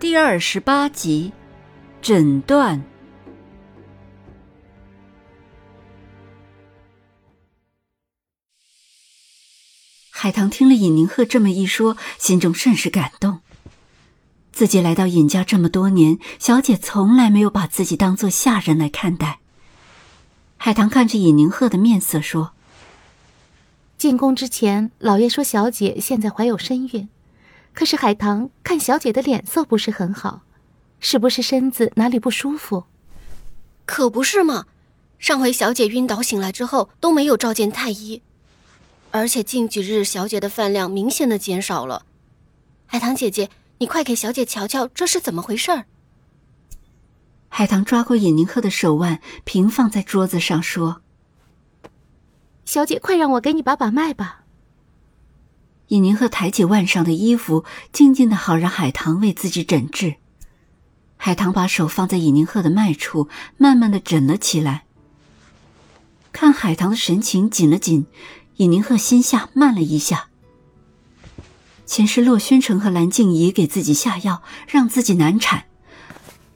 第二十八集，诊断。海棠听了尹宁鹤这么一说，心中甚是感动。自己来到尹家这么多年，小姐从来没有把自己当做下人来看待。海棠看着尹宁鹤的面色说：“进宫之前，老爷说小姐现在怀有身孕。”可是海棠看小姐的脸色不是很好，是不是身子哪里不舒服？可不是嘛，上回小姐晕倒醒来之后都没有召见太医，而且近几日小姐的饭量明显的减少了。海棠姐姐，你快给小姐瞧瞧这是怎么回事儿。海棠抓过尹宁鹤的手腕，平放在桌子上说：“小姐，快让我给你把把脉吧。”尹宁鹤抬起腕上的衣服，静静的好让海棠为自己诊治。海棠把手放在尹宁鹤的脉处，慢慢的诊了起来。看海棠的神情紧了紧，尹宁鹤心下慢了一下。前世洛宣城和蓝静怡给自己下药，让自己难产，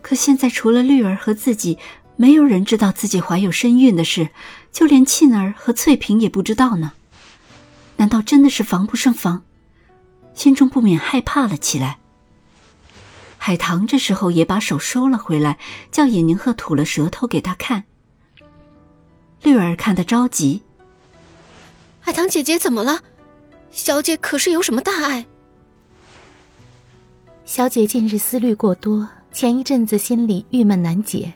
可现在除了绿儿和自己，没有人知道自己怀有身孕的事，就连沁儿和翠萍也不知道呢。难道真的是防不胜防？心中不免害怕了起来。海棠这时候也把手收了回来，叫尹宁鹤吐了舌头给他看。绿儿看得着急：“海棠姐姐怎么了？小姐可是有什么大碍？”小姐近日思虑过多，前一阵子心里郁闷难解，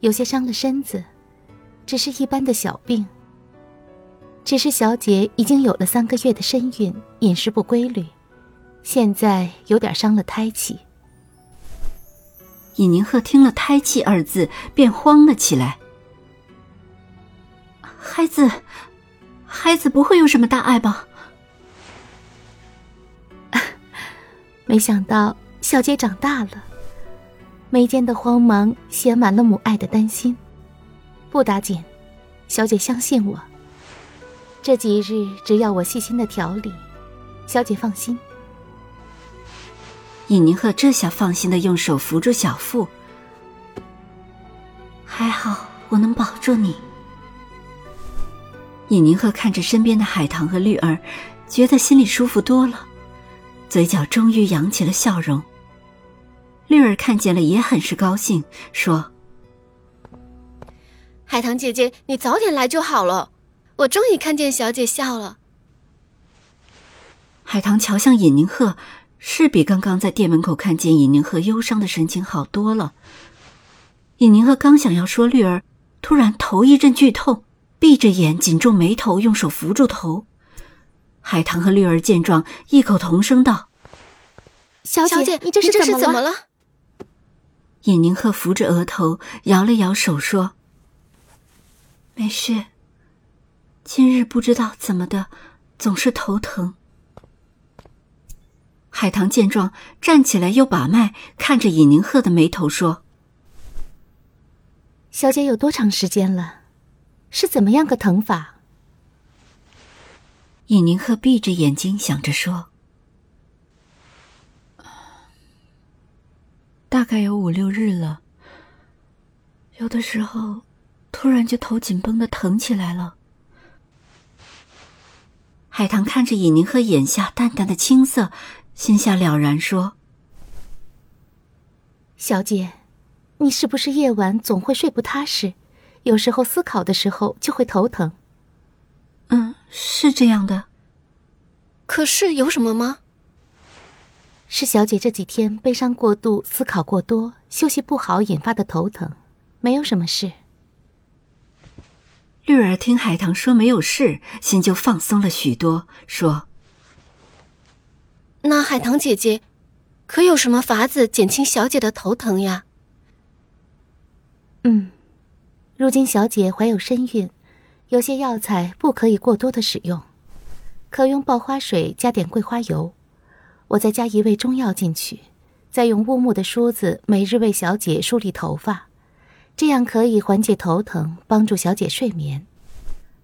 有些伤了身子，只是一般的小病。只是小姐已经有了三个月的身孕，饮食不规律，现在有点伤了胎气。尹宁鹤听了“胎气”二字，便慌了起来。孩子，孩子不会有什么大碍吧？没想到小姐长大了，眉间的慌忙写满了母爱的担心。不打紧，小姐相信我。这几日只要我细心的调理，小姐放心。尹宁鹤这下放心的用手扶住小腹，还好我能保住你。尹宁鹤看着身边的海棠和绿儿，觉得心里舒服多了，嘴角终于扬起了笑容。绿儿看见了也很是高兴，说：“海棠姐姐，你早点来就好了。”我终于看见小姐笑了。海棠瞧向尹宁鹤，是比刚刚在店门口看见尹宁鹤忧伤的神情好多了。尹宁鹤刚想要说绿儿，突然头一阵剧痛，闭着眼紧皱眉头，用手扶住头。海棠和绿儿见状，异口同声道：“小姐，你这是怎么了？”尹宁鹤扶着额头，摇了摇手说：“没事。”今日不知道怎么的，总是头疼。海棠见状，站起来又把脉，看着尹宁鹤的眉头说：“小姐有多长时间了？是怎么样个疼法？”尹宁鹤闭着眼睛想着说：“大概有五六日了。有的时候，突然就头紧绷的疼起来了。”海棠看着尹宁和眼下淡淡的青色，心下了然，说：“小姐，你是不是夜晚总会睡不踏实？有时候思考的时候就会头疼。”“嗯，是这样的。可是有什么吗？”“是小姐这几天悲伤过度，思考过多，休息不好引发的头疼，没有什么事。”绿儿听海棠说没有事，心就放松了许多，说：“那海棠姐姐，可有什么法子减轻小姐的头疼呀？嗯，如今小姐怀有身孕，有些药材不可以过多的使用，可用爆花水加点桂花油，我再加一味中药进去，再用乌木的梳子每日为小姐梳理头发，这样可以缓解头疼，帮助小姐睡眠，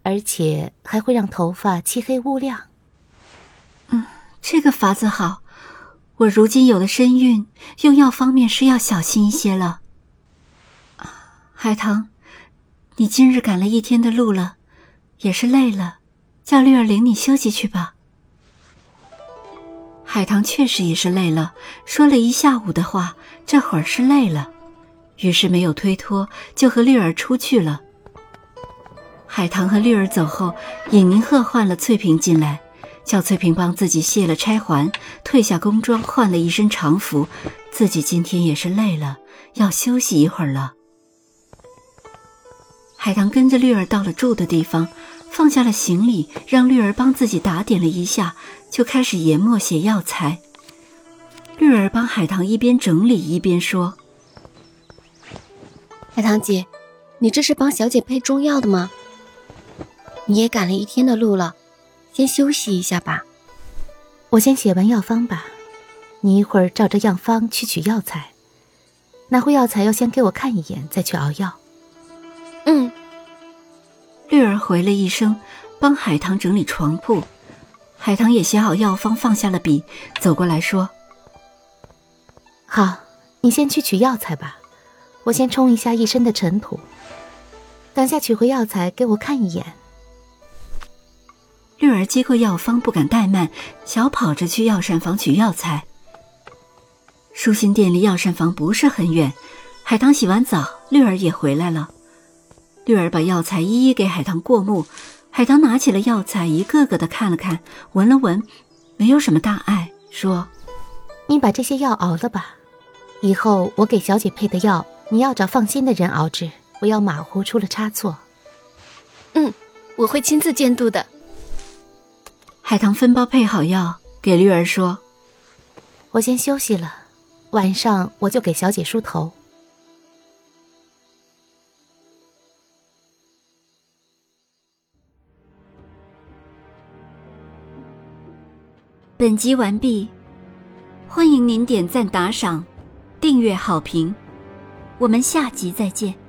而且还会让头发漆黑乌亮。嗯，这个法子好，我如今有了身孕，用药方面是要小心一些了。海棠，你今日赶了一天的路了，也是累了，叫绿儿领你休息去吧。海棠确实也是累了，说了一下午的话，这会儿是累了，于是没有推脱，就和绿儿出去了。海棠和绿儿走后，尹宁鹤唤了翠萍进来，叫翠萍帮自己卸了钗环，褪下宫装，换了一身长服，自己今天也是累了，要休息一会儿了。海棠跟着绿儿到了住的地方，放下了行李，让绿儿帮自己打点了一下，就开始研墨写药材。绿儿帮海棠一边整理一边说：“海棠姐，你这是帮小姐配中药的吗？你也赶了一天的路了，先休息一下吧。我先写完药方吧，你一会儿照着药方去取药材。拿回药材要先给我看一眼，再去熬药。”嗯，绿儿回了一声，帮海棠整理床铺。海棠也写好药方，放下了笔，走过来说：“好，你先去取药材吧，我先冲一下一身的尘土。等下取回药材，给我看一眼。”绿儿接过药方，不敢怠慢，小跑着去药膳房取药材。舒心殿离药膳房不是很远，海棠洗完澡，绿儿也回来了。绿儿把药材一一给海棠过目，海棠拿起了药材，一个个的看了看，闻了闻，没有什么大碍，说：“你把这些药熬了吧，以后我给小姐配的药，你要找放心的人熬制，不要马虎出了差错。”“嗯，我会亲自监督的。”海棠分包配好药，给绿儿说：“我先休息了，晚上我就给小姐梳头。”本集完毕，欢迎您点赞、打赏、订阅、好评，我们下集再见。